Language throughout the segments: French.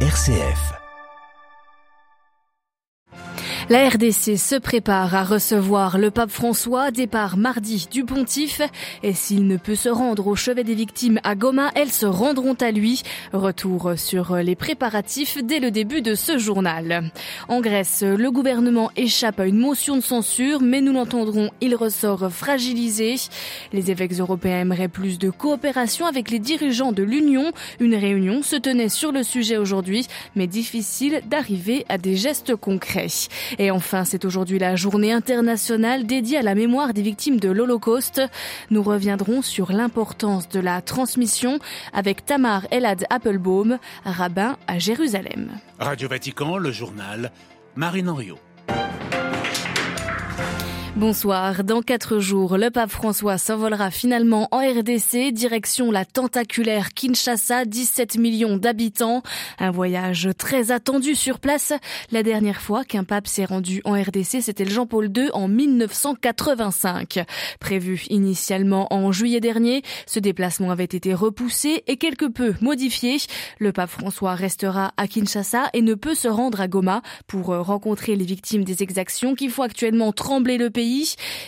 RCF. La RDC se prépare à recevoir le pape François, départ mardi du pontife. Et s'il ne peut se rendre au chevet des victimes à Goma, elles se rendront à lui. Retour sur les préparatifs dès le début de ce journal. En Grèce, le gouvernement échappe à une motion de censure, mais nous l'entendrons, il ressort fragilisé. Les évêques européens aimeraient plus de coopération avec les dirigeants de l'Union. Une réunion se tenait sur le sujet aujourd'hui, mais difficile d'arriver à des gestes concrets. Et enfin, c'est aujourd'hui la journée internationale dédiée à la mémoire des victimes de l'Holocauste. Nous reviendrons sur l'importance de la transmission avec Tamar Elad Applebaum, rabbin à Jérusalem. Radio Vatican, le journal, Marine Henriot. Bonsoir. Dans quatre jours, le pape François s'envolera finalement en RDC, direction la tentaculaire Kinshasa, 17 millions d'habitants. Un voyage très attendu sur place. La dernière fois qu'un pape s'est rendu en RDC, c'était le Jean-Paul II en 1985. Prévu initialement en juillet dernier, ce déplacement avait été repoussé et quelque peu modifié. Le pape François restera à Kinshasa et ne peut se rendre à Goma pour rencontrer les victimes des exactions qui font actuellement trembler le pays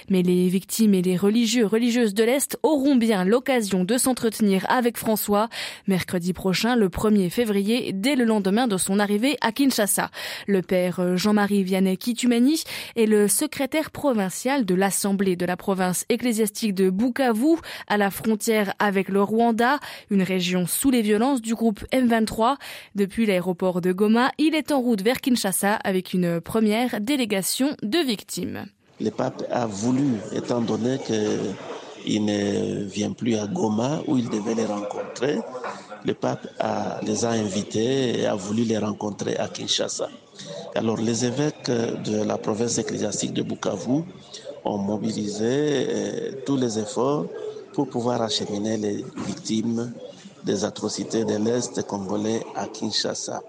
mais les victimes et les religieux religieuses de l'Est auront bien l'occasion de s'entretenir avec François mercredi prochain, le 1er février, dès le lendemain de son arrivée à Kinshasa. Le père Jean-Marie Vianney Kitumani est le secrétaire provincial de l'Assemblée de la province ecclésiastique de Bukavu, à la frontière avec le Rwanda, une région sous les violences du groupe M23. Depuis l'aéroport de Goma, il est en route vers Kinshasa avec une première délégation de victimes le pape a voulu, étant donné qu'il ne vient plus à Goma où il devait les rencontrer, le pape les a invités et a voulu les rencontrer à Kinshasa. Alors les évêques de la province ecclésiastique de Bukavu ont mobilisé euh, tous les efforts pour pouvoir acheminer les victimes des atrocités de l'Est congolais à Kinshasa.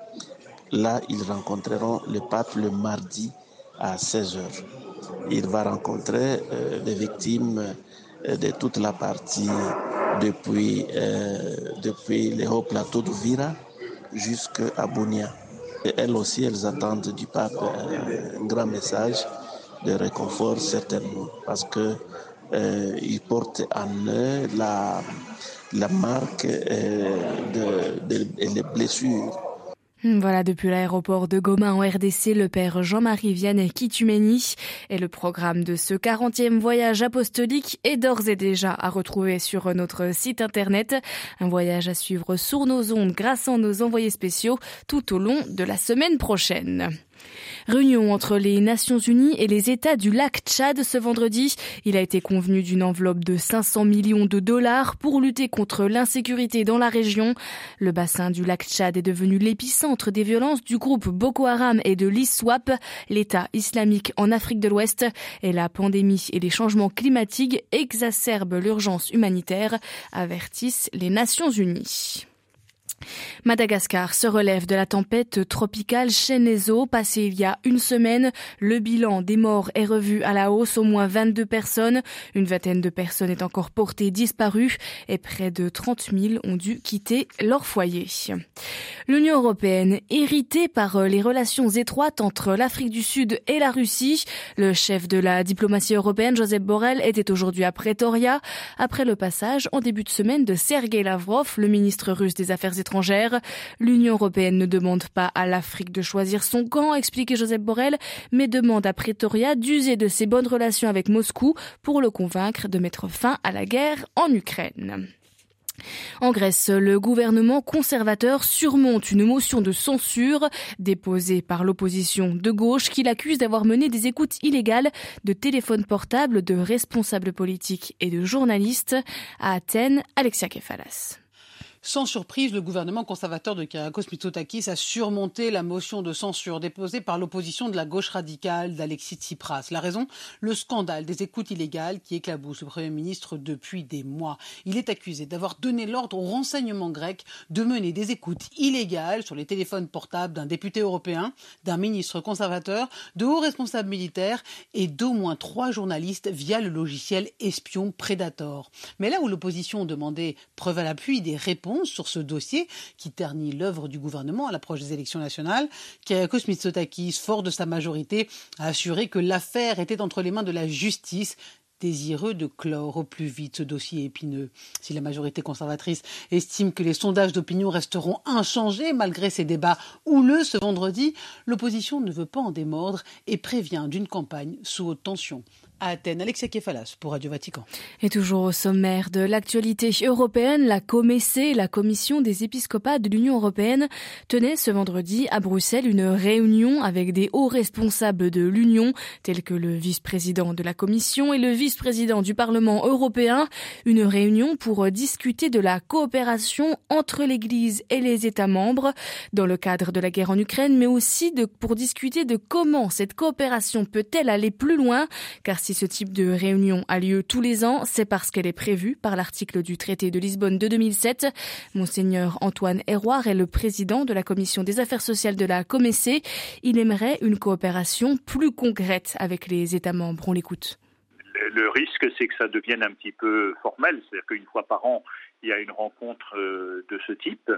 Là, ils rencontreront le pape le mardi à 16 heures il va rencontrer euh, des victimes euh, de toute la partie depuis, euh, depuis les hauts plateaux de Vira jusqu'à Bounia. Et elles aussi, elles attendent du pape un grand message de réconfort certainement, parce que il porte en eux la, la marque de, les blessures voilà, depuis l'aéroport de Goma en RDC, le père Jean-Marie Vianney Kitumeni et le programme de ce 40e voyage apostolique est d'ores et déjà à retrouver sur notre site internet. Un voyage à suivre sur nos ondes grâce à nos envoyés spéciaux tout au long de la semaine prochaine. Réunion entre les Nations Unies et les États du lac Tchad ce vendredi. Il a été convenu d'une enveloppe de 500 millions de dollars pour lutter contre l'insécurité dans la région. Le bassin du lac Tchad est devenu l'épicentre des violences du groupe Boko Haram et de l'ISWAP, l'État islamique en Afrique de l'Ouest. Et la pandémie et les changements climatiques exacerbent l'urgence humanitaire, avertissent les Nations Unies. Madagascar se relève de la tempête tropicale Chenezo passée il y a une semaine. Le bilan des morts est revu à la hausse, au moins 22 personnes. Une vingtaine de personnes est encore portée disparue et près de 30 000 ont dû quitter leur foyer. L'Union européenne, irritée par les relations étroites entre l'Afrique du Sud et la Russie, le chef de la diplomatie européenne, Joseph Borrell, était aujourd'hui à Pretoria après le passage en début de semaine de Sergei Lavrov, le ministre russe des Affaires étrangères L'Union européenne ne demande pas à l'Afrique de choisir son camp, expliquait Joseph Borrell, mais demande à Pretoria d'user de ses bonnes relations avec Moscou pour le convaincre de mettre fin à la guerre en Ukraine. En Grèce, le gouvernement conservateur surmonte une motion de censure déposée par l'opposition de gauche qui l'accuse d'avoir mené des écoutes illégales de téléphones portables de responsables politiques et de journalistes. À Athènes, Alexia Kefalas. Sans surprise, le gouvernement conservateur de Kyriakos Mitsotakis a surmonté la motion de censure déposée par l'opposition de la gauche radicale d'Alexis Tsipras. La raison Le scandale des écoutes illégales qui éclaboussent le Premier ministre depuis des mois. Il est accusé d'avoir donné l'ordre aux renseignements grecs de mener des écoutes illégales sur les téléphones portables d'un député européen, d'un ministre conservateur, de hauts responsables militaires et d'au moins trois journalistes via le logiciel espion Predator. Mais là où l'opposition demandait preuve à l'appui des réponses sur ce dossier qui ternit l'œuvre du gouvernement à l'approche des élections nationales. Kyriakos Mitsotakis, fort de sa majorité, a assuré que l'affaire était entre les mains de la justice désireux de clore au plus vite ce dossier épineux. Si la majorité conservatrice estime que les sondages d'opinion resteront inchangés malgré ces débats houleux ce vendredi, l'opposition ne veut pas en démordre et prévient d'une campagne sous haute tension Athènes. Alexia Kefalas pour Radio Vatican. Et toujours au sommaire de l'actualité européenne, la COMEC, la Commission des épiscopats de l'Union européenne, tenait ce vendredi à Bruxelles une réunion avec des hauts responsables de l'Union, tels que le vice-président de la Commission et le vice-président du Parlement européen. Une réunion pour discuter de la coopération entre l'Église et les États membres dans le cadre de la guerre en Ukraine, mais aussi pour discuter de comment cette coopération peut-elle aller plus loin, car si ce type de réunion a lieu tous les ans, c'est parce qu'elle est prévue par l'article du traité de Lisbonne de 2007. Monseigneur Antoine Héroard est le président de la commission des affaires sociales de la Comessé. Il aimerait une coopération plus concrète avec les États membres. On l'écoute. Le risque, c'est que ça devienne un petit peu formel, c'est-à-dire qu'une fois par an, il y a une rencontre euh, de ce type.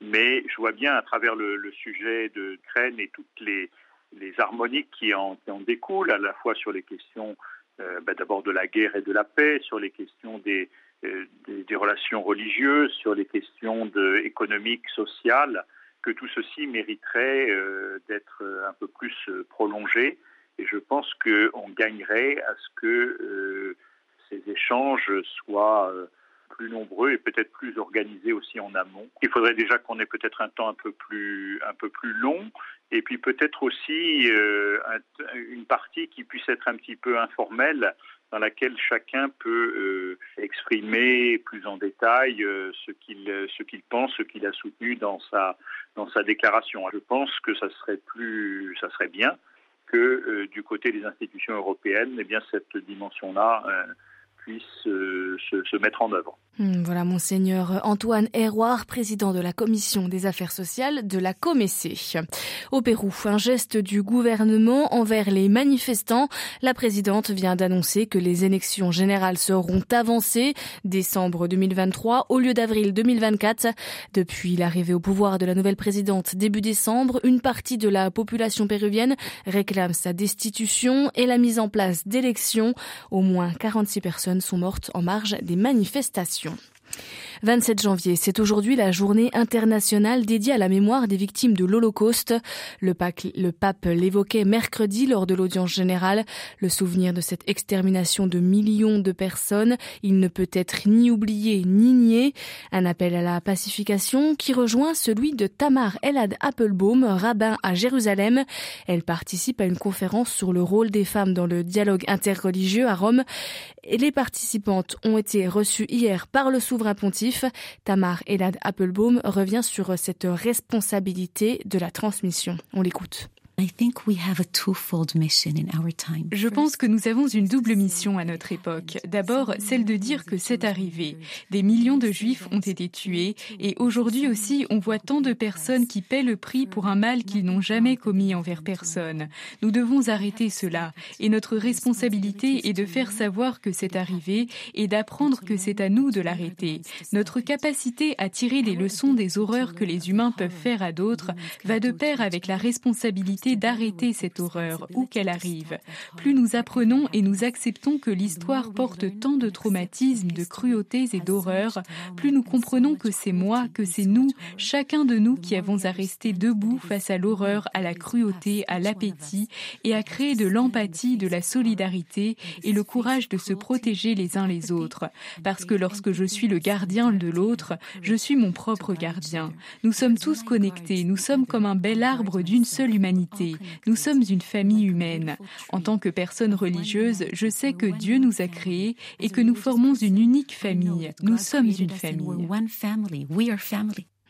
Mais je vois bien à travers le, sujet de Crène et toutes les, harmoniques qui en découlent, à la fois sur les questions euh, bah, d'abord de la guerre et de la paix, sur les questions des, euh, relations religieuses, sur les questions économiques, sociales, que tout ceci mériterait euh, d'être un peu plus prolongé. Et je pense qu'on gagnerait à ce que ces échanges soient plus nombreux et peut-être plus organisés aussi en amont. Il faudrait déjà qu'on ait peut-être un temps un peu plus long et puis peut-être aussi euh, un, une partie qui puisse être un petit peu informelle dans laquelle chacun peut euh, exprimer plus en détail euh, ce qu'il pense, ce qu'il a soutenu dans sa déclaration. Je pense que ça serait plus ça serait bien que du côté des institutions européennes, eh bien cette dimension-là euh, se, mettre en œuvre. Hmm, voilà, monseigneur Antoine Héroard, président de la commission des affaires sociales de la Comessé. Au Pérou, un geste du gouvernement envers les manifestants. La présidente vient d'annoncer que les élections générales seront avancées décembre 2023 au lieu d'avril 2024. Depuis l'arrivée au pouvoir de la nouvelle présidente début décembre, une partie de la population péruvienne réclame sa destitution et la mise en place d'élections. Au moins 46 personnes sont mortes en marge des manifestations. 27 janvier, c'est aujourd'hui la journée internationale dédiée à la mémoire des victimes de l'Holocauste. Le, pape l'évoquait mercredi lors de l'audience générale. Le souvenir de cette extermination de millions de personnes, il ne peut être ni oublié ni nié. Un appel à la pacification qui rejoint celui de Tamar Elad Applebaum, rabbin à Jérusalem. Elle participe à une conférence sur le rôle des femmes dans le dialogue interreligieux à Rome. Et les participantes ont été reçues hier par le souverain pontife Tamar Elad Applebaum revient sur cette responsabilité de la transmission. On l'écoute. Je pense que nous avons une double mission à notre époque. D'abord, celle de dire que c'est arrivé. Des millions de juifs ont été tués et aujourd'hui aussi, on voit tant de personnes qui paient le prix pour un mal qu'ils n'ont jamais commis envers personne. Nous devons arrêter cela et notre responsabilité est de faire savoir que c'est arrivé et d'apprendre que c'est à nous de l'arrêter. Notre capacité à tirer les leçons des horreurs que les humains peuvent faire à d'autres va de pair avec la responsabilité d'arrêter cette horreur, où qu'elle arrive. Plus nous apprenons et nous acceptons que l'histoire porte tant de traumatismes, de cruautés et d'horreurs, plus nous comprenons que c'est moi, que c'est nous, chacun de nous qui avons à rester debout face à l'horreur, à la cruauté, à l'appétit, et à créer de l'empathie, de la solidarité et le courage de se protéger les uns les autres. Parce que lorsque je suis le gardien de l'autre, je suis mon propre gardien. Nous sommes tous connectés, nous sommes comme un bel arbre d'une seule humanité nous sommes une famille humaine. En tant que personne religieuse, je sais que Dieu nous a créés et que nous formons une unique famille. Nous sommes une famille.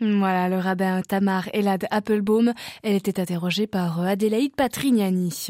Voilà, le rabbin Tamar Elad Applebaum. Elle était interrogée par Adélaïde Patrignani.